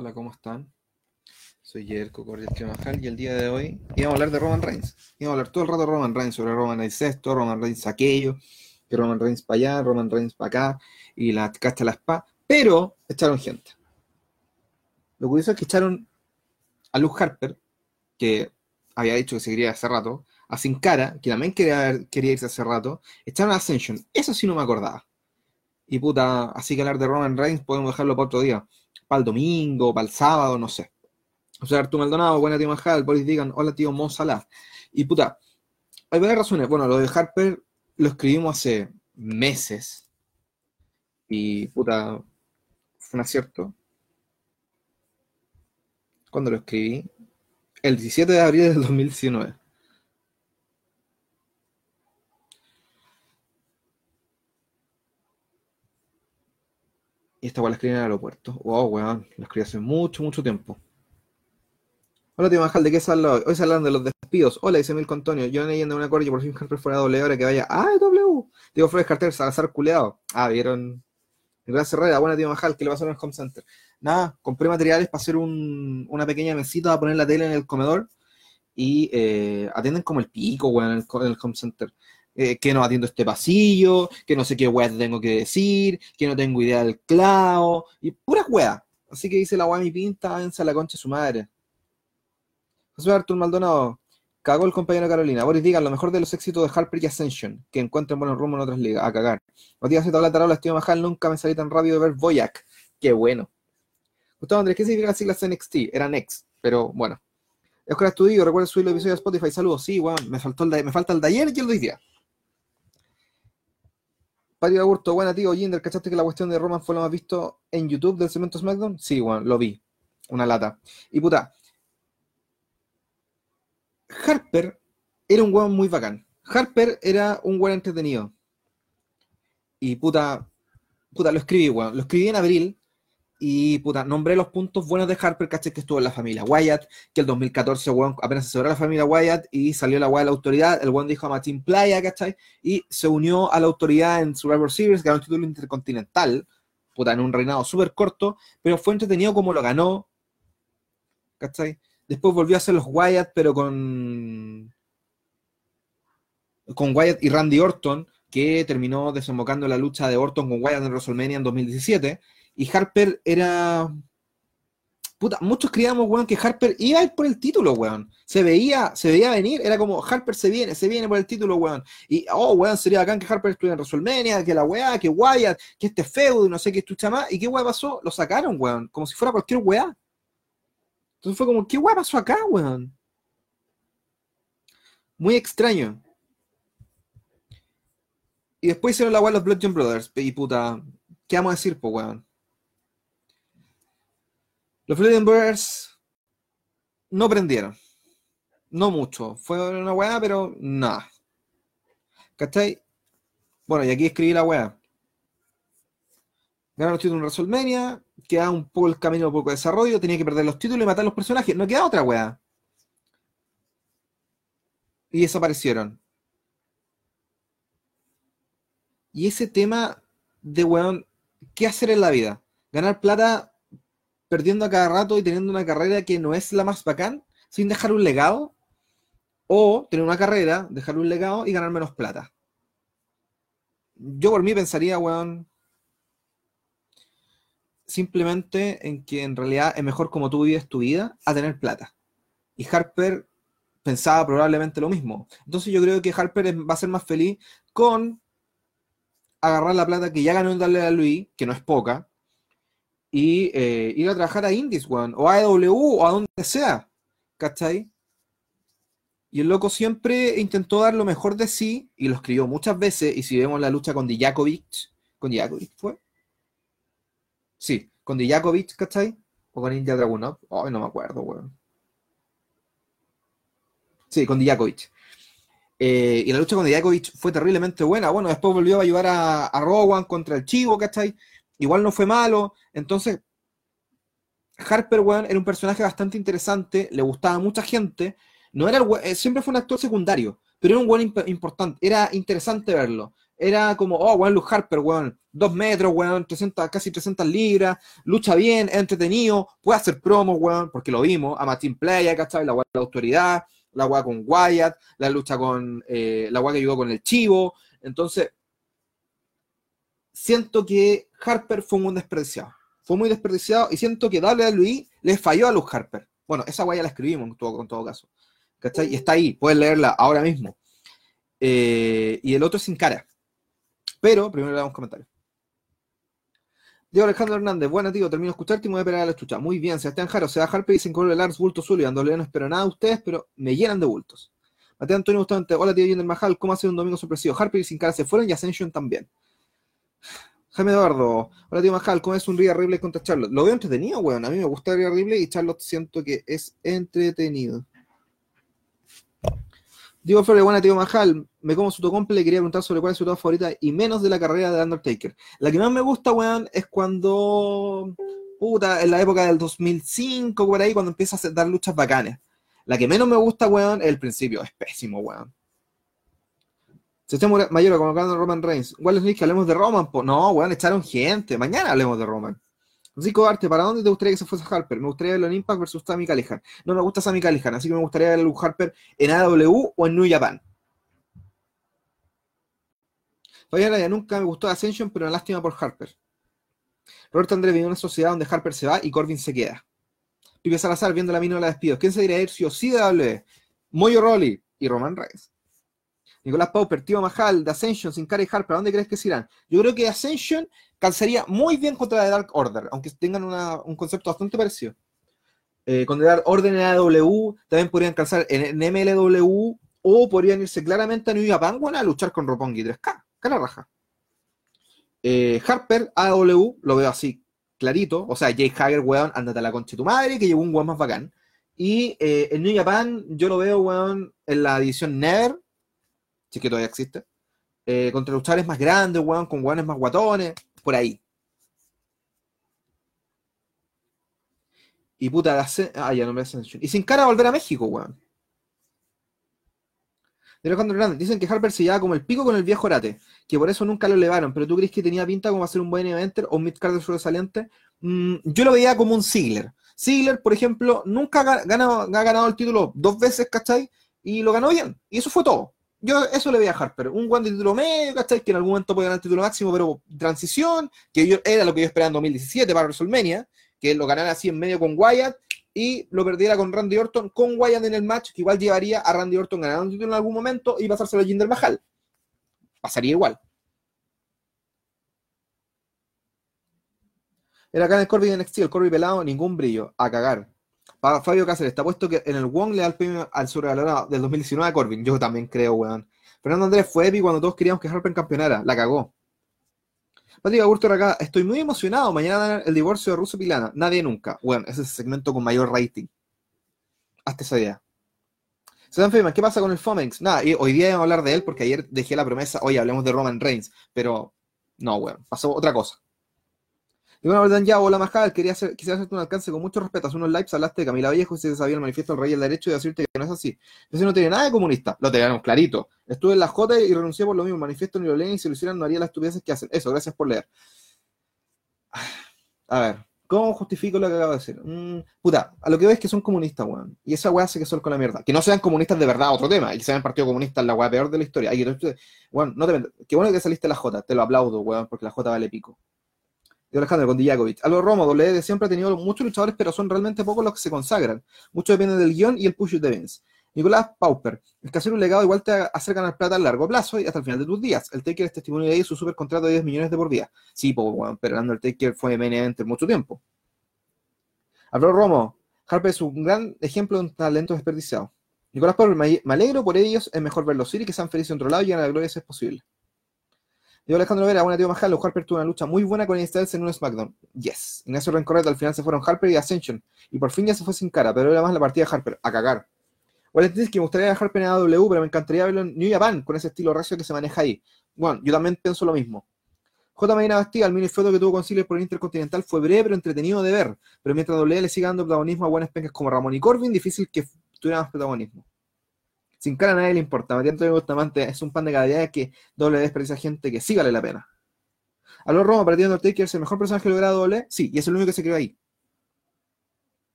Hola, ¿cómo están? Soy Jerko Cordial Majal y el día de hoy íbamos a hablar de Roman Reigns. Íbamos a hablar todo el rato de Roman Reigns, sobre Roman Reigns esto, Roman Reigns aquello, que Roman Reigns para allá, Roman Reigns para acá, y la casta la spa, pero echaron gente. Lo curioso es que echaron a Luke Harper, que había dicho que se quería hace rato, a Sin Cara, que también quería, quería irse hace rato, echaron a Ascension. Eso sí no me acordaba. Y puta, así que hablar de Roman Reigns podemos dejarlo para otro día. Para el domingo, para el sábado, no sé. O sea, Arturo Maldonado, buena tío Majal, Boris Digan, hola tío Mo. Y puta, hay varias razones. Bueno, lo de Harper lo escribimos hace meses. Y puta, fue un acierto. ¿Cuándo lo escribí? El 17 de abril del 2019. Y esta weá la escribí en el aeropuerto. Wow, weón. La escribí hace mucho, mucho tiempo. Hola, tío Majal, ¿de qué sale hoy? Hoy se hablan de los despidos. Hola, dice Milko Antonio. Yo leyendo un acuerdo y por fin Harper fuera doble ahora que vaya. ¡Ah, W! Digo, Flores Carter, Salazar culeado. Ah, vieron. Gracias, Herrera. Buena, tío Majal. ¿Qué le pasó en el home center? Nada, compré materiales para hacer un, una pequeña mesita para poner la tele en el comedor. Y eh, atienden como el pico, weón, en en el home center. Eh, que no atiendo este pasillo, que no sé qué weá tengo que decir, que no tengo idea del clavo, y pura weá. Así que dice la weá mi pinta, váyanse a la concha de su madre. José Artur Maldonado, cagó el compañero Carolina. Boris digan lo mejor de los éxitos de Harper y Ascension, que encuentren buenos rumbo en otras ligas, a cagar. Matías Z la tarola, estoy Majal, nunca me salí tan rápido de ver Boyac. Qué bueno. Gustavo Andrés, ¿qué significa las siglas NXT? Era Next, pero bueno. Oscar Estudio, recuerda subir el episodio de Spotify. Saludos, sí, weón, me, faltó el de, me falta el de ayer y el de hoy día. Patio Aburto, buena tío, Jinder, ¿cachaste que la cuestión de Roman fue lo más visto en YouTube del cemento SmackDown? Sí, bueno, lo vi. Una lata. Y puta. Harper era un weón muy bacán. Harper era un weón entretenido. Y puta. Puta, lo escribí, weón. Lo escribí en abril. Y puta, nombré los puntos buenos de Harper, caché que estuvo en la familia Wyatt, que el 2014, weón, apenas se cerró la familia Wyatt y salió la weá de la autoridad, el weón dijo a Martin Playa, ¿cachai? Y se unió a la autoridad en Survivor Series, ganó un título intercontinental, puta, en un reinado súper corto, pero fue entretenido como lo ganó, ¿cachai? Después volvió a hacer los Wyatt, pero con. con Wyatt y Randy Orton, que terminó desembocando la lucha de Orton con Wyatt en WrestleMania en 2017. Y Harper era. Puta, muchos creíamos, weón, que Harper iba a ir por el título, weón. Se veía, se veía venir, era como Harper se viene, se viene por el título, weón. Y, oh, weón, sería bacán que Harper estuviera en WrestleMania, que la weá, que Wyatt, que este feudo, no sé qué estucha más. ¿Y qué weá pasó? Lo sacaron, weón, como si fuera cualquier weá. Entonces fue como, ¿qué weá pasó acá, weón? Muy extraño. Y después hicieron la weá los Bloodjohn Brothers. Y puta, ¿qué vamos a decir, po, weón? Los Bloodjohn Brothers no prendieron. No mucho. Fue una weá, pero nada. ¿Cachai? Bueno, y aquí escribí la weá. Ganaron los títulos en WrestleMania, queda un poco el camino un poco de desarrollo, tenía que perder los títulos y matar a los personajes. No queda otra weá. Y desaparecieron. Y ese tema de weón, ¿qué hacer en la vida? Ganar plata perdiendo a cada rato y teniendo una carrera que no es la más bacán, sin dejar un legado. O tener una carrera, dejar un legado y ganar menos plata. Yo por mí pensaría, weón, simplemente en que en realidad es mejor como tú vives tu vida a tener plata. Y Harper pensaba probablemente lo mismo. Entonces yo creo que Harper va a ser más feliz con agarrar la plata que ya ganó en darle a Luis, que no es poca, y eh, ir a trabajar a Indies, One, o a AEW, o a donde sea. ¿Cachai? Y el loco siempre intentó dar lo mejor de sí, y lo escribió muchas veces, y si vemos la lucha con Dijakovic, con Dijakovic fue, Sí, con Dijakovic, ¿cachai? O con India Dragunov. Ay, no me acuerdo, weón. Sí, con Dijakovic. Eh, y la lucha con Dijakovic fue terriblemente buena. Bueno, después volvió a ayudar a, a Rowan contra el Chivo, ¿cachai? Igual no fue malo. Entonces, Harper, weón, era un personaje bastante interesante, le gustaba a mucha gente. No era el, siempre fue un actor secundario, pero era un buen importante. Era interesante verlo. era como, oh, weón, Luke Harper, weón, dos metros, weón, 300, casi 300 libras, lucha bien, es entretenido, puede hacer promo, weón, porque lo vimos, a Martin Playa, ¿cachai? La de la autoridad, la weá con Wyatt, la lucha con, eh, la weá que llegó con el Chivo, entonces, siento que Harper fue muy desperdiciado, fue muy desperdiciado y siento que WWE le falló a Luke Harper. Bueno, esa weá ya la escribimos en todo, en todo caso, ¿cachai? Y está ahí, puedes leerla ahora mismo. Eh, y el otro es sin cara. Pero primero le damos comentarios. Diego Alejandro Hernández, bueno tío, termino de escucharte y me voy a pegar a la chucha. Muy bien, Sebastián Jaro, se va a Harper y sin color Lars, bulto Sullivan, doble no espero nada de ustedes, pero me llenan de bultos. Mateo Antonio Bustamante, hola tío Yender Majal, ¿cómo ha sido un domingo sorpresivo? Harper y sin cara se fueron y Ascension también. Jaime Eduardo, hola tío Majal, ¿cómo es un Ría Ripley contra Charlotte? Lo veo entretenido, weón, a mí me gusta Ría Ripley y Charlotte siento que es entretenido. Diego Flores, buena tío Majal, me como su tocomple, le quería preguntar sobre cuál es su top favorita y menos de la carrera de Undertaker. La que más me gusta, weón, es cuando, puta, en la época del 2005, por ahí, cuando empieza a dar luchas bacanas. La que menos me gusta, weón, es el principio, es pésimo, weón. Sistema Mayor colocando Roman Reigns. ¿Cuál es que hablemos de Roman? Po? No, weón, echaron gente. Mañana hablemos de Roman. Rico Arte, ¿para dónde te gustaría que se fuese Harper? Me gustaría verlo en Impact versus Sammy Callihan. No me gusta Sammy Callihan, así que me gustaría ver a Harper en AW o en New Japan. Fabián ya nunca me gustó Ascension, pero una lástima por Harper. Roberto Andrés vive en una sociedad donde Harper se va y Corbin se queda. Pipe Salazar viendo la mina de la despidos. ¿Quién se diría ir si o sí de? Moyo Rolly y Roman Reigns. Nicolás Pauper, Tío Mahal, de Ascension, sin cara y Harper, ¿a dónde crees que se irán? Yo creo que Ascension calzaría muy bien contra The Dark Order, aunque tengan un concepto bastante parecido. Eh, con The Dark Order en AW, también podrían calzar en, MLW o podrían irse claramente a New Japan a luchar con Roppongi 3K, cara raja. Eh, Harper, AW, lo veo así, clarito. O sea, Jay Hager, weón, andate a la concha de tu madre, que llevó un weón más bacán. Y eh, en New Japan, yo lo veo, weón, en la edición Never, si que todavía existe. Eh, contra luchadores más grandes, weón, con weones más guatones, por ahí. Y puta, ah, ya no me Y sin cara a volver a México, weón. De Alejandro Hernández, dicen que Harper se llevaba como el pico con el viejo Orate, que por eso nunca lo elevaron, pero tú crees que tenía pinta como a ser un buen eventer o un mid-card sobresaliente. Mm, yo lo veía como un Ziggler. Ziggler, por ejemplo, nunca ha ganado, ha ganado el título dos veces, ¿cachai? Y lo ganó bien. Y eso fue todo. Yo eso le voy a Harper. Un guante de título medio, ¿cachai? Que en algún momento puede ganar el título máximo, pero transición, que yo, era lo que yo esperaba en 2017 para WrestleMania, que lo ganara así en medio con Wyatt y lo perdiera con Randy Orton, con Wyatt en el match, que igual llevaría a Randy Orton ganando un título en algún momento y pasárselo a Jinder Mahal. Pasaría igual. Era acá en el Corby de NXT, el Corby pelado, ningún brillo, a cagar. Fabio Cáceres, está puesto que en el Wong le da el premio al sobrevalorado del 2019 a Corbin. Yo también creo, weón. Fernando Andrés fue épico cuando todos queríamos que Harper campeonara. La cagó. Patrick Agurto acá, estoy muy emocionado. Mañana el divorcio de Russo Pilana. Nadie nunca. Bueno, ese es el segmento con mayor rating. Hasta esa idea. Sedan Feynman, ¿qué pasa con el Fomex? Nada, hoy día vamos a hablar de él porque ayer dejé la promesa, oye, hablemos de Roman Reigns, pero no, weón, pasó otra cosa. Y bueno, verdad, ya, hola Majal, quería hacer, quisiera hacerte un alcance con mucho respeto. Hace unos lives hablaste de Camila Vallejo y se sabía el manifiesto del rey del derecho y decirte que no es así. Eso no tiene nada de comunista, lo tenemos clarito. Estuve en la J y renuncié por lo mismo. Manifiesto ni lo leen y si lo hicieran no haría las estupideces que hacen. Eso, gracias por leer. A ver, ¿cómo justifico lo que acabo de decir? Mm, puta, a lo que veo es que son comunistas, weón. Y esa weá hace que son con la mierda. Que no sean comunistas de verdad, otro tema. Y que sean partido comunista, la weá peor de la historia. bueno, no te Qué bueno que saliste la J, te lo aplaudo, weón, porque la J vale pico de Alejandro con Dijakovic. Algo Romo, WWE siempre ha tenido muchos luchadores, pero son realmente pocos los que se consagran. Mucho depende del guion y el push de Vince. Nicolás Pauper, el que hacer un legado igual te hace ganar plata a largo plazo y hasta el final de tus días. El Taker es testimonio de ahí su super contrato de 10 millones de por día. Sí, pues, pero el Taker fue main event mucho tiempo. Alfredo Romo, Harper es un gran ejemplo de un talento desperdiciado. Nicolás Pauper, me, alegro por ellos, es mejor verlos ir y que sean felices en otro lado y a la gloria si es posible. Diego Alejandro Vera, buena tío Majalo. Harper tuvo una lucha muy buena con Styles en un SmackDown. Yes. Ignacio Rencorreto, al final se fueron Harper y Ascension. Y por fin ya se fue sin cara, pero era más la partida de Harper. A cagar. dice que me gustaría ver Harper en AW, pero me encantaría verlo en New Japan con ese estilo racio que se maneja ahí. Bueno, yo también pienso lo mismo. J. Medina Bastida, el mini que tuvo con Silver por el Intercontinental fue breve pero entretenido de ver. Pero mientras W le siga dando protagonismo a buenas pencas como Ramón y Corbin, difícil que tuviera más protagonismo. Sin cara a nadie le importa. Matías Antonio Bustamante es un pan de cada día que doble desperdicia gente que sí vale la pena. Aló Roma, partiendo Undertaker es el mejor personaje logrado doble. Sí, y es el único que se creó ahí.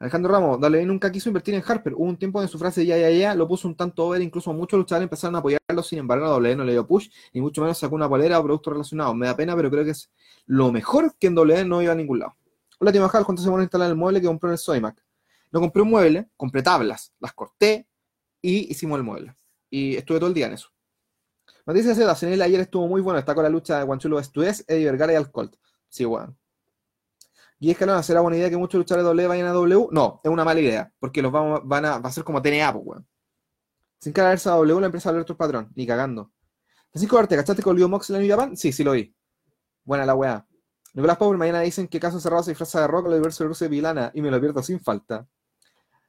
Alejandro Ramos, Dale nunca quiso invertir en Harper. Hubo un tiempo en su frase ya, ya, ya, lo puso un tanto over, incluso muchos luchadores empezaron a apoyarlo, sin embargo, doble no le dio push, ni mucho menos sacó una polera o producto relacionado. Me da pena, pero creo que es lo mejor que en doble no iba a ningún lado. Hola, Timo Jal, ¿cuánto se van a instalar el mueble que compró en el Soymac? No compré un mueble, compré tablas, las corté y hicimos el mueble. Y estuve todo el día en eso. Noticias Seda, Senel ayer estuvo muy bueno, está con la lucha de Guanchulo Estués, Eddie Vergara y Alcolt. Sí, bueno. Y Escalona, ¿será buena idea que muchos luchadores de W vayan a W? No, es una mala idea, porque los vamos, van a, va a ser como TNA, pues, weón. Sin cara a W, la empresa de otro patrón, ni cagando. Francisco Arte, ¿cachaste con Leo Mox en la New Japan? Sí, sí lo vi. Buena la weá. Nicolás Power, mañana dicen que caso cerrado se disfraza de rock, lo diverso de Rusia y Vilana, y me lo pierdo sin falta.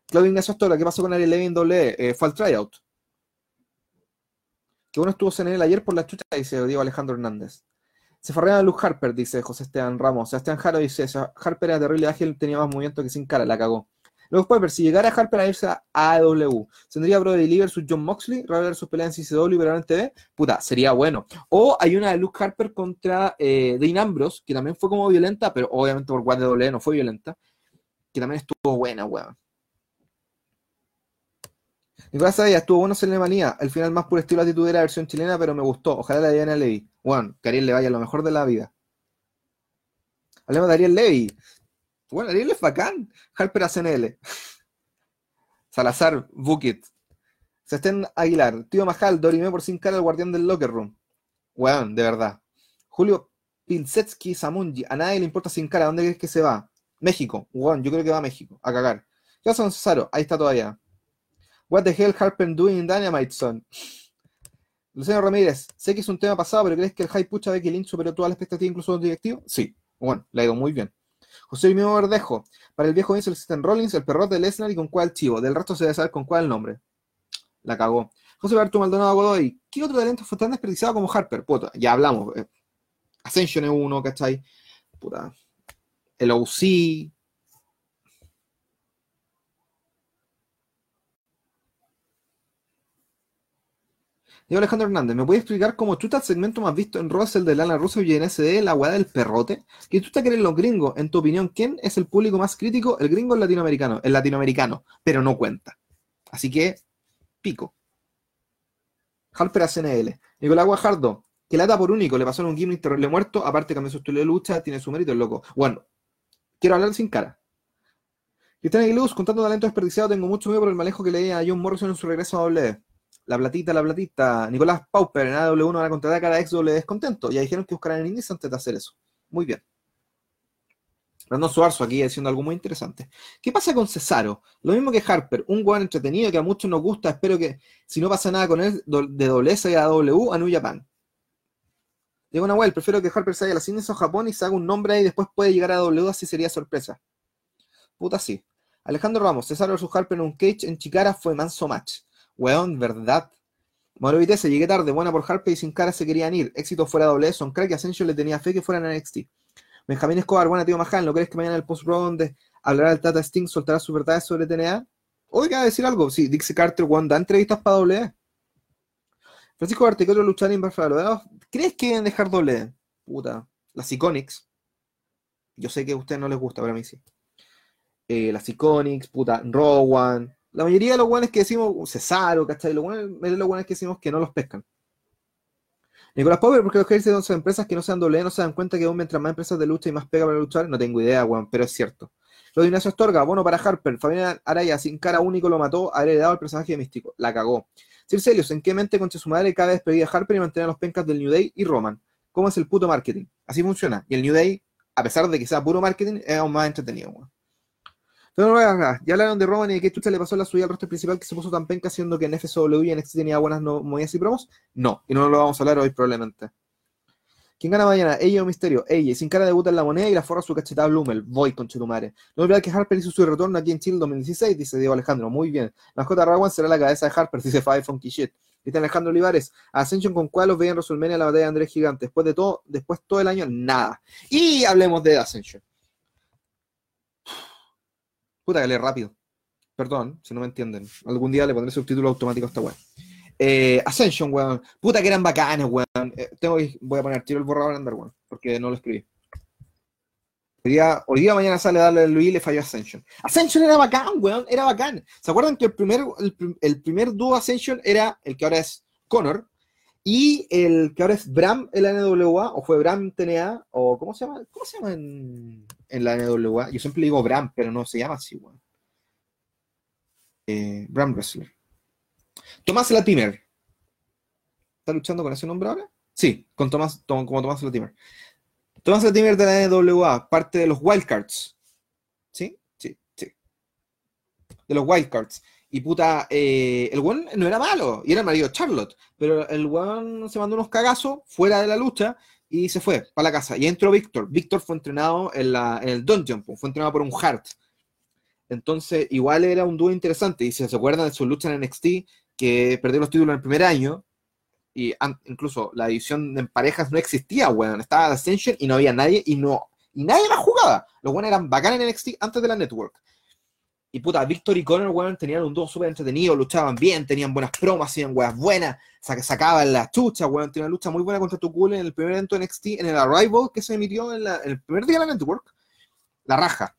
Claudio Ignacio Astora, ¿qué pasó con Ariel Levin W? Eh, fue al tryout. Que bueno estuvo en él ayer por la chucha, dice Diego Alejandro Hernández. Se farrea a Luke Harper, dice José Esteban Ramos. Sebastián Jaro dice, Harper era terrible ágil, tenía más movimiento que sin cara, la cagó. Luego Piper, si llegara Harper a irse a AEW, ¿tendría Brody Lee versus John Moxley? ¿Raver sus peleas en CCW y en TV? Puta, sería bueno. O hay una de Luke Harper contra eh, Dean Ambrose, que también fue como violenta, pero obviamente por WWE no fue violenta, que también estuvo buena, weón. Nicolás Sadía estuvo bueno en Alemania. Al final, más por estilo actitud de la versión chilena, pero me gustó. Ojalá la Diana Levy. Bueno, que Ariel le vaya lo mejor de la vida. Hablemos de Ariel Levy. Bueno, Ariel es bacán. Harper a CNL. Salazar, Bukit. Sestén Aguilar. Tío Majal, Dorime por sin cara, el guardián del locker room. Weón, de verdad. Julio Pinsetsky Samunji. A nadie le importa sin cara. ¿Dónde crees que se va? México. Weón, yo creo que va a México. A cagar. ¿Qué pasa con Cesaro? Ahí está todavía. What the hell Harper doing in Dynamite Son? Luciano Ramírez, sé que es un tema pasado, pero ¿crees que el hype pucha que Lynch superó todas las expectativas, incluso los directivos? Sí, bueno, le ha ido muy bien. José Mimo Verdejo, para el viejo Vince existen Rollins, el perrote de Lesnar y con cuál chivo. Del resto se debe saber con cuál nombre. La cagó. José Berto Maldonado Godoy, ¿qué otro talento fue tan desperdiciado como Harper? Puta, ya hablamos. Eh. Ascension es uno, ¿cachai? Puta. El OC, Diego Alejandro Hernández, ¿me puedes explicar cómo chuta el segmento más visto en el de Lana Russo y en SD, la weá del perrote? ¿Qué chuta quieren los gringos? En tu opinión, ¿quién es el público más crítico? El gringo o el latinoamericano. El latinoamericano, pero no cuenta. Así que, pico. Harper a CNL. Nicolás Guajardo, que lata por único, le pasó en un gimmick terrible muerto, aparte cambió su estilo de lucha, tiene su mérito, el loco. Bueno, quiero hablar sin cara. Cristian Aguiluz, con tanto talento desperdiciado, tengo mucho miedo por el manejo que le a John Morrison en su regreso a WWE. La platita, la platita. Nicolás Pauper en AW1 van a contratar a ex doble descontento. Ya dijeron que buscarán en Indies antes de hacer eso. Muy bien. Brandon Suarzo aquí diciendo algo muy interesante. ¿Qué pasa con Cesaro? Lo mismo que Harper, un buen entretenido que a muchos nos gusta. Espero que si no pasa nada con él, de doble S a W a New Japan. Digo Nahuel, prefiero que Harper vaya a las Indies o Japón y se haga un nombre ahí y después puede llegar a W, así sería sorpresa. Puta sí. Alejandro Ramos, Cesaro versus Harper en un cage en Chicara fue manso match. Weón, verdad. Mauro Vitesse, llegué tarde, buena por Harper y sin cara se querían ir. Éxito fuera doble, son crack y Ascension le tenía fe que fueran a NXT. Benjamín Escobar, buena tío Majal, ¿no crees que mañana el post-pro donde hablará el Tata Sting, soltará sus verdades sobre TNA? Oiga, decir algo, sí, Dixie Carter, Juan, da entrevistas para doble. Francisco Arte, ¿qué otro luchar en ¿Crees que deben dejar doble? Puta, las Iconics. Yo sé que a ustedes no les gusta, pero a mí sí. Eh, las Iconics, puta, Rowan, la mayoría de los guanes que decimos, Cesaro, ¿cachai? Los guanes, los guanes que decimos que no los pescan. Nicolás Power, porque los dicen son empresas que no sean doble, no se dan cuenta que aún mientras más empresas de lucha y más pega para luchar, no tengo idea, weón, pero es cierto. Lo de Ignacio Astorga, bueno para Harper, Fabián Araya sin cara único lo mató, haber heredado el personaje de Místico, la cagó. Sir Celius, ¿en qué mente concha su madre cabe despedir a Harper y mantener a los pencas del New Day y Roman? ¿Cómo es el puto marketing? Así funciona. Y el New Day, a pesar de que sea puro marketing, es aún más entretenido, weón. Ya hablaron de Roman y de qué chucha le pasó la suya al roster principal que se puso tan penca, siendo que en FSW y en NXT tenía buenas movidas y promos. No, y no lo vamos a hablar hoy probablemente. ¿Quién gana mañana? Ella o Misterio. Ella, sin cara debuta en la moneda y la forra su cachetada Blumel. Voy con Chetumare. No olvidar que Harper hizo su retorno aquí en Chile 2016, dice Diego Alejandro. Muy bien. La J. Rawan será la cabeza de Harper, dice Five Funky Shit. Dice Alejandro Olivares. Ascension con cuál los veían en WrestleMania la batalla de Andrés Gigante. Después de todo, después todo el año, nada. Y hablemos de Ascension. Puta que le rápido. Perdón, si no me entienden. Algún día le pondré subtítulo automático a esta weá. Eh, Ascension, weón. Puta que eran bacanes, weón. Eh, tengo voy a poner tiro el borrador andar, weón. Porque no lo escribí. Hoy día, mañana sale a darle a Luis y le falló Ascension. Ascension era bacán, weón. Era bacán. ¿Se acuerdan que el primer, el, primer dúo Ascension era el que ahora es Connor? Y el que ahora es Bram en la NWA, o fue Bram TNA, o ¿cómo se llama? ¿Cómo se llama en, en la NWA? Yo siempre digo Bram, pero no se llama así, weón. Eh, Bram Wrestler. Tomás Latimer. ¿Está luchando con ese nombre ahora? Sí, con Tomás, como Tomás Latimer. Tomás Latimer de la NWA, parte de los Wildcards. ¿Sí? Sí, sí. De los Wildcards. Y puta, eh, el one no era malo, y era el marido Charlotte, pero el one se mandó unos cagazos fuera de la lucha y se fue para la casa. Y entró Víctor. Víctor fue entrenado en, la, en el Dungeon, fue entrenado por un Hart. Entonces, igual era un dúo interesante. Y si se acuerdan de su lucha en NXT, que perdió los títulos en el primer año, y incluso la división en parejas no existía, weón. Estaba Ascension y no había nadie, y no, y nadie la jugaba. Los buenos eran bacanes en NXT antes de la network. Y puta, Victor y Connor, weón, tenían un dúo súper entretenido, luchaban bien, tenían buenas promas, hacían weas buenas, sacaban las chuchas, weón, tenían una lucha muy buena contra Tukul en el primer evento NXT, en el Arrival que se emitió en, en el primer día de la network. La raja.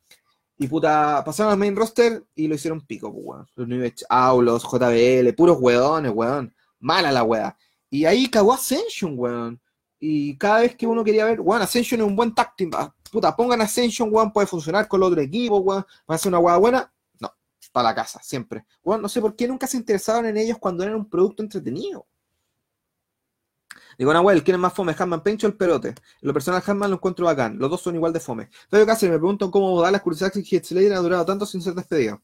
Y puta, pasaron al main roster y lo hicieron pico, pues, weón. Los New Aulos, JBL, puros weones, weón. Mala la wea. Y ahí cagó Ascension, weón. Y cada vez que uno quería ver, weón, Ascension es un buen táctil. Ah, puta, pongan Ascension, weón, puede funcionar con el otro equipo, weón. Va a ser una wea buena. Para la casa, siempre. No sé por qué nunca se interesaban en ellos cuando eran un producto entretenido. Digo, Nahuel, ¿quién es más fome? ¿Hanman Pencho o el Perote? En lo personal, Hanman lo encuentro bacán. Los dos son igual de fome. Fabio Cáceres me pregunto cómo da las curiosidades que Slater ha durado tanto sin ser despedido.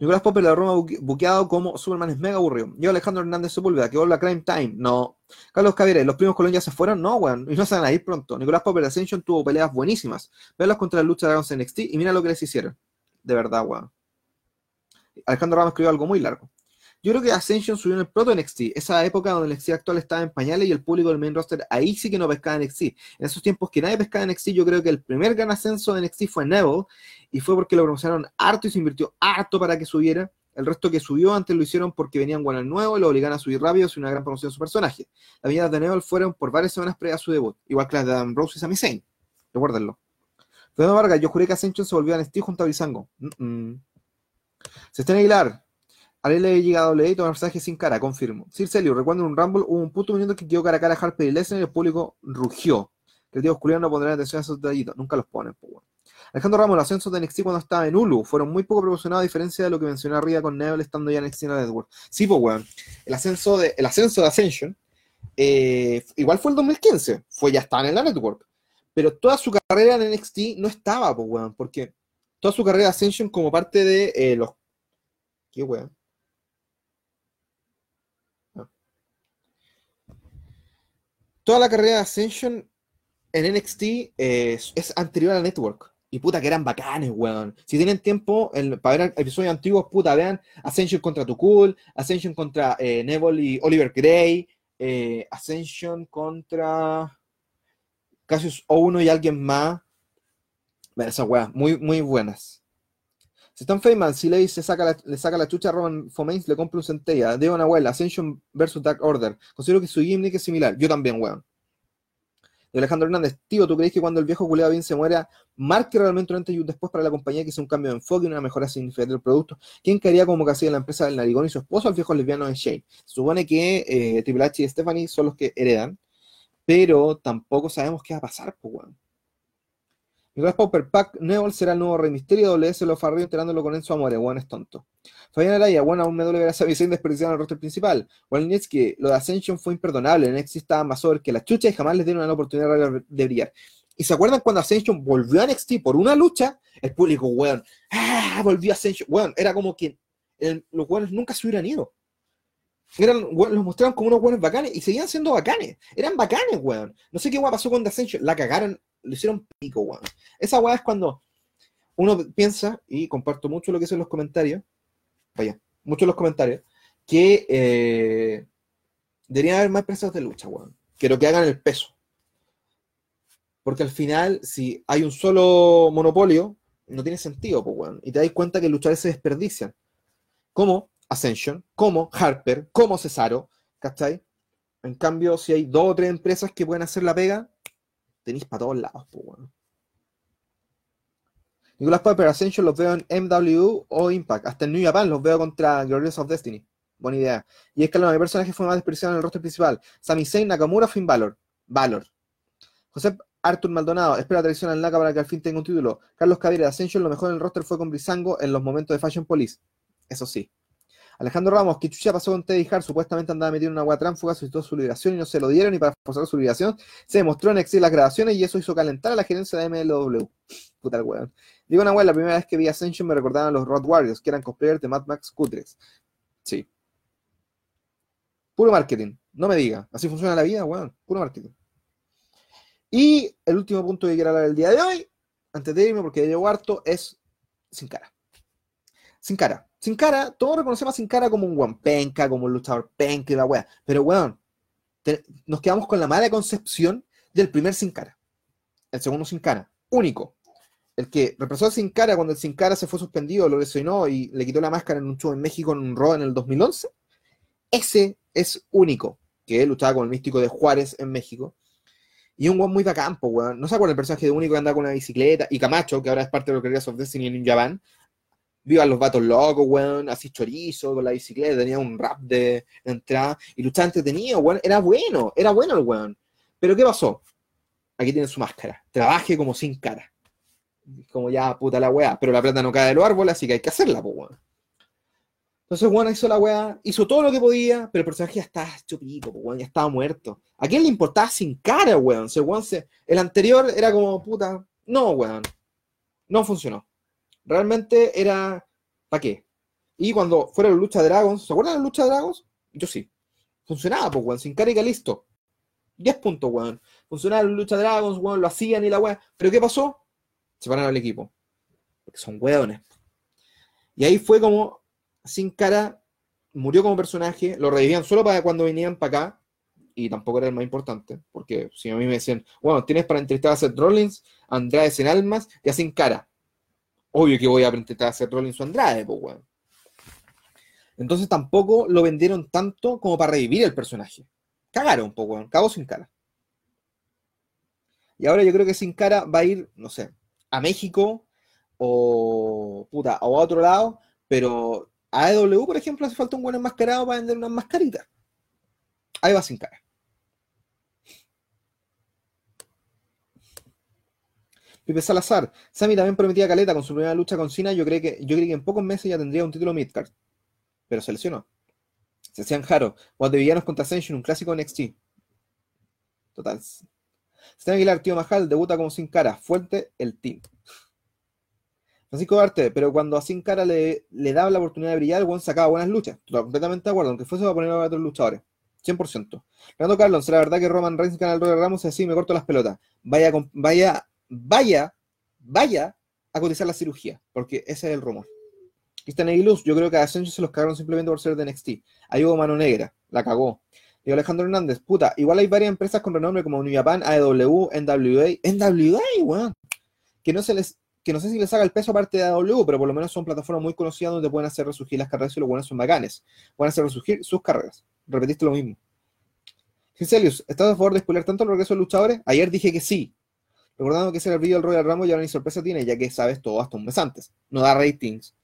Nicolás Popper la Roma buqueado como Superman es mega aburrido. Yo Alejandro Hernández Sepúlveda, que vuelve a Crime Time. No. Carlos Caviere, ¿los primos Colón ya se fueron? No, weón. Y no se van a ir pronto. Nicolás Popper Ascension tuvo peleas buenísimas. Velas contra la lucha de Dragons NXT y mira lo que les hicieron. De verdad, weón. Alejandro Ramos escribió algo muy largo. Yo creo que Ascension subió en el proto NXT, esa época donde el NXT actual estaba en pañales y el público del main roster ahí sí que no pescaba NXT. En esos tiempos que nadie pescaba NXT, yo creo que el primer gran ascenso de NXT fue Neville y fue porque lo promocionaron harto y se invirtió harto para que subiera. El resto que subió antes lo hicieron porque venían guanas nuevos y lo obligaron a subir rápido sin una gran promoción de su personaje. Las viñetas de Neville fueron por varias semanas previas a su debut, igual que las de Adam Rose y Sami Zayn. Recuérdenlo. Fernando Vargas, yo juré que Ascension se volvió a NXT junto a está en Aguilar, a le he llegado a y todo mensaje sin cara, confirmo. Sir Celio, recuerdo en un Rumble hubo un puto minuto que quedó cara a cara a Harper y Lesnar y el público rugió. El tío Julián no pondrá atención a esos detallitos, nunca los ponen, pues Alejandro Ramos, los ascensos de NXT cuando estaba en Hulu fueron muy poco proporcionados a diferencia de lo que mencioné arriba con Neville estando ya en NXT Network. Sí, pues weón. El ascenso de, el ascenso de Ascension eh, igual fue el 2015, fue ya estaba en la Network. Pero toda su carrera en NXT no estaba, pues weón, porque toda su carrera Ascension como parte de eh, los. ¿Qué weón? toda la carrera de Ascension en NXT es, anterior a Network. Y puta que eran bacanes, weón. Si tienen tiempo para ver episodios antiguos, puta, vean Ascension contra Tukul, Ascension contra eh, Neville y Oliver Gray, eh, Ascension contra Cassius O1 y alguien más. esas weas, muy, muy buenas. Si están Feynman, si le, saca la, le saca la chucha a Roman Fomains, le compra un centella. De una abuela, Ascension versus Dark Order. Considero que su gimmick es similar. Yo también, weón. Alejandro Hernández, tío, ¿tú crees que cuando el viejo culeado bien se muera, marque realmente un antes y un después para la compañía que hizo un cambio de enfoque y una mejora significativa del producto? ¿Quién quedaría como que hacía la empresa del Narigón y su esposo al viejo lesbiano de Shane? Se supone que eh, Triple H y Stephanie son los que heredan, pero tampoco sabemos qué va a pasar, pues, weón. Nicolás Popper, Pac Neville será el nuevo Rey Misterio, WS lo farrió enterándolo con Enzo Amore, Juan es tonto. Fabián Araya, bueno, aún me duele ver a Sami Zayn desperdiciado en el roster principal. que lo de Ascension fue imperdonable, NXT estaba más sobre que la chucha y jamás les dieron una oportunidad de brillar. ¿Y se acuerdan cuando Ascension volvió a NXT por una lucha? El público, weón, ¡ah! Volvió a Ascension, weón, era como que los weones nunca se hubieran ido. Eran, los mostraron como unos weones bacanes y seguían siendo bacanes. Eran bacanes, weón. No sé qué weón pasó con The Ascension. La cagaron lo hicieron pico, weón. Esa weá es cuando uno piensa, y comparto mucho lo que son los comentarios, vaya, muchos los comentarios, que eh, deberían haber más empresas de lucha, weón. Quiero que hagan el peso. Porque al final, si hay un solo monopolio, no tiene sentido, pues, weón. Y te das cuenta que luchadores se desperdician. Como Ascension, como Harper, como Cesaro, ¿cachai? En cambio, si hay dos o tres empresas que pueden hacer la pega, tenéis para todos lados, pues. Nicolás Piper, Ascension los veo en MW o Impact. Hasta en New Japan los veo contra Glorious of Destiny. Buena idea. Y es que el personaje fue más desperdiciado en el rostro principal. Sami Zayn, Nakamura, Finn Balor. Valor. José Artur Maldonado, espera traición al NACA para que al fin tenga un título. Carlos Cabrera, Ascension, lo mejor en el roster fue con Brisango en los momentos de Fashion Police. Eso sí. Alejandro Ramos, que chucha pasó con Teddy Hart, supuestamente andaba metido en una agua tránfuga, solicitó su liberación y no se lo dieron y para forzar su liberación se demostró en exil las grabaciones y eso hizo calentar a la gerencia de MLW. Puta el weón. Digo una weón, la primera vez que vi Ascension me recordaban a los Rod Warriors, que eran cosplayers de Mad Max Cutres. Sí. Puro marketing, no me diga. Así funciona la vida, weón. Puro marketing. Y el último punto que quiero hablar el día de hoy, antes de irme, porque ya harto, es Sin Cara. Sin Cara. Sin Cara, todos reconocemos a Sin Cara como un weón penca, como un luchador penca y la weá. Pero weón, nos quedamos con la mala concepción del primer Sin Cara. El segundo Sin Cara. Único. El que reemplazó a Sin Cara cuando el Sin Cara se fue suspendido, lo lesionó y le quitó la máscara en un show en México en un Raw en el 2011. Ese es único. Que luchaba con el místico de Juárez en México y un weón muy bacán, weón. No se acuerda el personaje de único que anda con una bicicleta. Y Camacho, que ahora es parte de lo que of Destiny en Japan. Viva los vatos locos, weón. Así chorizo con la bicicleta. Tenía un rap de entrada. Y luchaba entretenido, weón. Era bueno. Era bueno el weón. Pero ¿qué pasó? Aquí tiene su máscara. Trabaje como sin cara. Como ya puta la weá. Pero la plata no cae de los árboles, así que hay que hacerla, pues, weón. Entonces, Juan hizo la weá, hizo todo lo que podía, pero el personaje ya estaba hecho pico, ya estaba muerto. ¿A quién le importaba sin cara, weón? el anterior era como, puta, no, weón. No funcionó. Realmente era, ¿para qué? Y cuando fuera la lucha Dragons, ¿se acuerdan de la lucha de Dragons? Yo sí. Funcionaba, pues, weón, sin que listo. 10 puntos, weón. Funcionaba la lucha Dragons, weón, lo hacían y la weón. Pero ¿qué pasó? Se pararon el equipo. Porque son weones. Y ahí fue como, sin cara murió como personaje, lo revivían solo para cuando venían para acá, y tampoco era el más importante, porque si a mí me decían, bueno, tienes para entrevistar a Seth Rollins, Andrade en almas y a Sin Cara. Obvio que voy a a Seth Rollins o Andrade, pues, bueno. Entonces tampoco lo vendieron tanto como para revivir el personaje. Cagaron un poco, cagó sin cara. Y ahora yo creo que sin cara va a ir, no sé, a México o puta, o a otro lado, pero a AEW, por ejemplo, hace falta un buen enmascarado para vender unas mascaritas. Ahí va sin cara. Pipe Salazar. Sammy también prometía caleta con su primera lucha con Cena. Yo creo que, yo creo que en pocos meses ya tendría un título midcard. Pero se lesionó. Se hacían Jaro. O de villanos contra Ascension, un clásico NXT. Total. Stan Aguilar, tío Majal, debuta como sin cara. Fuerte el team. Francisco Arte, pero cuando a Sin Cara le, le daba la oportunidad de brillar, el sacaba buenas luchas. completamente de acuerdo, aunque fuese a poner a otros luchadores. 100%. Fernando Carlos, ¿será verdad que Roman Reigns gana el Royal Ramos y así me corto las pelotas? Vaya, vaya, vaya, vaya a cotizar la cirugía, porque ese es el rumor. Cristian Aguiluz, yo creo que a Ascension se los cagaron simplemente por ser de NXT. Ahí hubo mano negra, la cagó. Digo Alejandro Hernández, puta, igual hay varias empresas con renombre como New Japan, AEW, NWA, NWA, weón, que no se les que no sé si les haga el peso aparte de AW, pero por lo menos son plataformas muy conocidas donde pueden hacer resurgir las carreras y los buenos son bacanes. Pueden hacer resurgir sus carreras. Repetiste lo mismo. Gincelius, ¿estás a favor de spoiler tanto el regreso de luchadores? Ayer dije que sí. Recordando que ese era el vídeo del Royal Rumble y ahora ni sorpresa tiene, ya que sabes todo hasta un mes antes. No da ratings.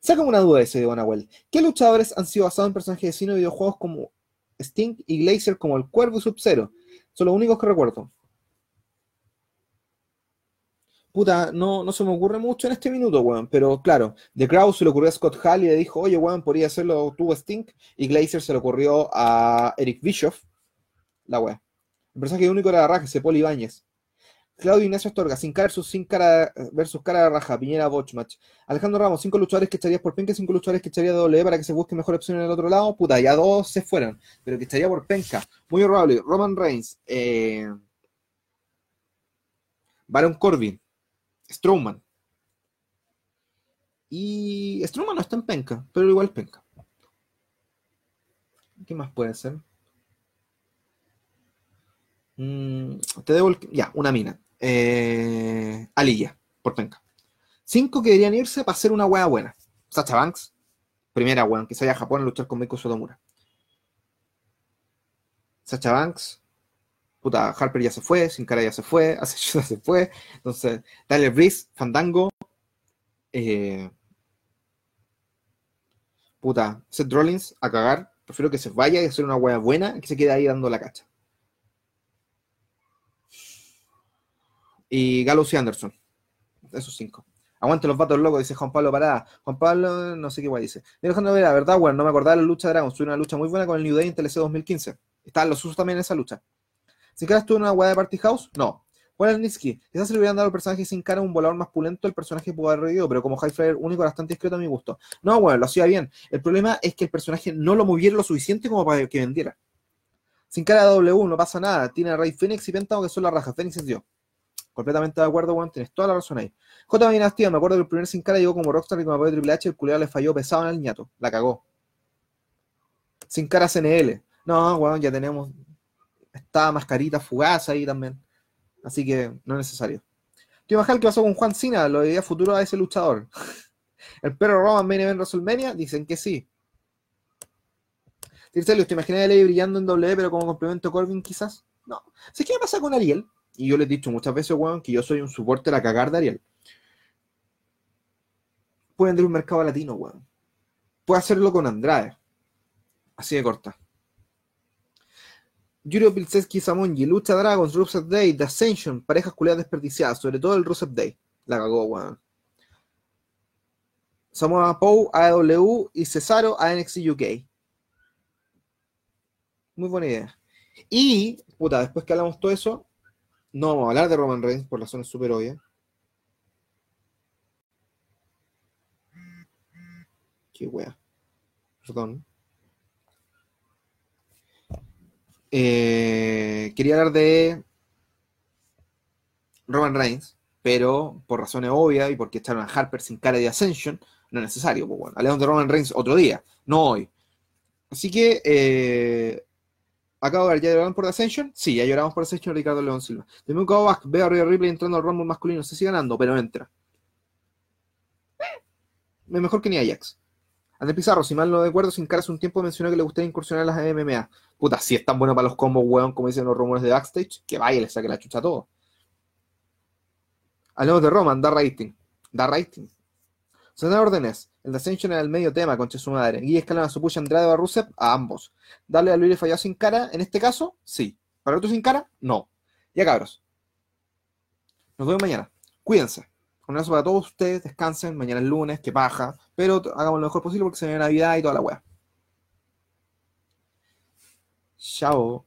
Sácame una duda ese de Bonawell. ¿Qué luchadores han sido basados en personajes de cine y videojuegos como Sting y Glacier como el Cuervo y Sub-Zero? Son los únicos que recuerdo puta, no, no se me ocurre mucho en este minuto, weón. Pero claro, The Crowd se le ocurrió a Scott Hall y le dijo, oye, weón, podría hacerlo tú, Stink. Y Glazer se le ocurrió a Eric Bischoff, la weón. El personaje único era ese Paul Ibáñez. Claudio Ignacio Astorga, sin cara versus, sin cara versus cara de raja, Piñera Botchmatch. Alejandro Ramos, cinco luchadores que echarías por penca, cinco luchadores que echaría doble para que se busque mejor opción en el otro lado. Puta, ya dos se fueron, pero que echaría por penca. Muy probable. Roman Reigns, eh, Baron Corbin, Strowman. Y Strowman no está en penca, pero igual penca. ¿Qué más puede ser? Mm, te debo Ya, una mina. Eh, Alilla, por penca. Cinco que deberían irse para hacer una hueá buena. Sacha Banks, primera weón, que se vaya a Japón a luchar con Meiko Sotomura. Sacha Banks, puta, Harper ya se fue, Sin Cara ya se fue, Asechuda se fue. Entonces, Tyler Breeze, Fandango, eh, puta, Seth Rollins a cagar. Prefiero que se vaya y hacer una hueá buena que se quede ahí dando la cacha. Y Gallows y Anderson. Esos cinco. Aguante los vatos locos, dice Juan Pablo Parada. Juan Pablo, no sé qué guay dice. Mira, ver, la verdad, bueno, no me acordaba de la lucha de Dragon. Tuve una lucha muy buena con el New Day en TLC 2015. Estaban los usos también en esa lucha. ¿Sin cara estuvo en una guay de Party House? No. Juan Nitsky, quizás se le hubieran dado al personaje sin cara un volador más pulento, el personaje pudo haber reído, pero como High Flyer único, bastante discreto a mi gusto. No, bueno, lo hacía bien. El problema es que el personaje no lo moviera lo suficiente como para que vendiera. Sin cara W, no pasa nada. Tiene a Rey Phoenix y Penta, que son la raja. Phoenix es yo. Completamente de acuerdo, Juan, tienes toda la razón ahí. J. Dinastía, me acuerdo que el primer sin cara llegó como Rockstar y como apoyo Triple H, el culiado le falló pesado en el ñato. La cagó. Sin cara CNL. No, weón, ya tenemos. Está mascarita fugaz ahí también. Así que no es necesario. Tío Majal, ¿qué pasó con Juan Cena? ¿Lo veía futuro a ese luchador? ¿El perro Roman Main Event WrestleMania? Dicen que sí. Tircelius, ¿te imaginas a Ley brillando en W, pero como complemento Corbin quizás? No. ¿Sabes qué pasa con Ariel? Y yo le he dicho muchas veces, weón, que yo soy un soporte de la cagar de Ariel. Puede vender un mercado latino, weón. Puede hacerlo con Andrade. Así de corta. Yuri Pilseski Samonji, Lucha Dragons, Rusev Day, The Ascension, parejas culiadas desperdiciadas, sobre todo el Rusev Day. La cagó, weón. Samoa Poe, AEW y Cesaro a UK. Muy buena idea. Y, puta, después que hablamos todo eso, no vamos a hablar de Roman Reigns por razones súper obvias. Qué wea. Perdón. Eh, quería hablar de Roman Reigns, pero por razones obvias y porque echaron a Harper sin cara de Ascension, no es necesario. Pues bueno, hablamos de Roman Reigns otro día, no hoy. Así que eh, Acabo de ver, ¿ya lloraron por Ascension? Sí, ya lloramos por Ascension Ricardo León Silva. De un back, veo a Rhea Ripley entrando al Rumble masculino, se sigue ganando, pero entra. Eh, mejor que ni Ajax. Andrés Pizarro, si mal no recuerdo, sin cara hace un tiempo mencionó que le gustaría incursionar en las MMA. Puta, si es tan bueno para los combos, weón, como dicen los rumores de backstage, que vaya le saque la chucha a todo. Hablemos de Roman, da rating. Da rating. Son órdenes. El Ascension era el medio tema, concha su madre. Guille Escalona, Supucha, Andrade o Rusev, a ambos. Darle a Luis fallado sin cara, en este caso, sí. Para otro sin cara, no. Ya cabros. Nos vemos mañana. Cuídense. Un abrazo para todos ustedes, descansen. Mañana es lunes, que paja. Pero hagamos lo mejor posible porque se viene Navidad y toda la weá. Chao.